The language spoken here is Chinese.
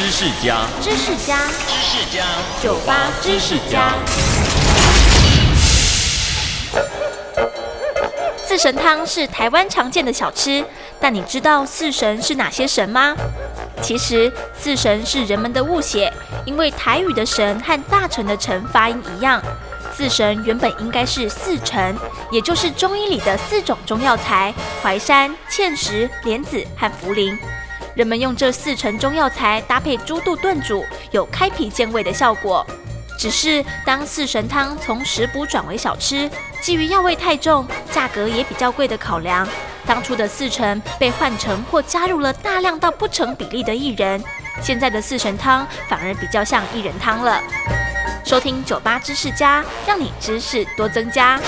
知识家，知识家，知识家，酒吧知识家。四神汤是台湾常见的小吃，但你知道四神是哪些神吗？其实四神是人们的误解，因为台语的神和大臣的臣发音一样。四神原本应该是四神，也就是中医里的四种中药材：淮山、芡实、莲子和茯苓。人们用这四成中药材搭配猪肚炖煮，有开脾健胃的效果。只是当四神汤从食补转为小吃，基于药味太重、价格也比较贵的考量，当初的四神被换成或加入了大量到不成比例的薏仁，现在的四神汤反而比较像薏仁汤了。收听酒吧知识家，让你知识多增加。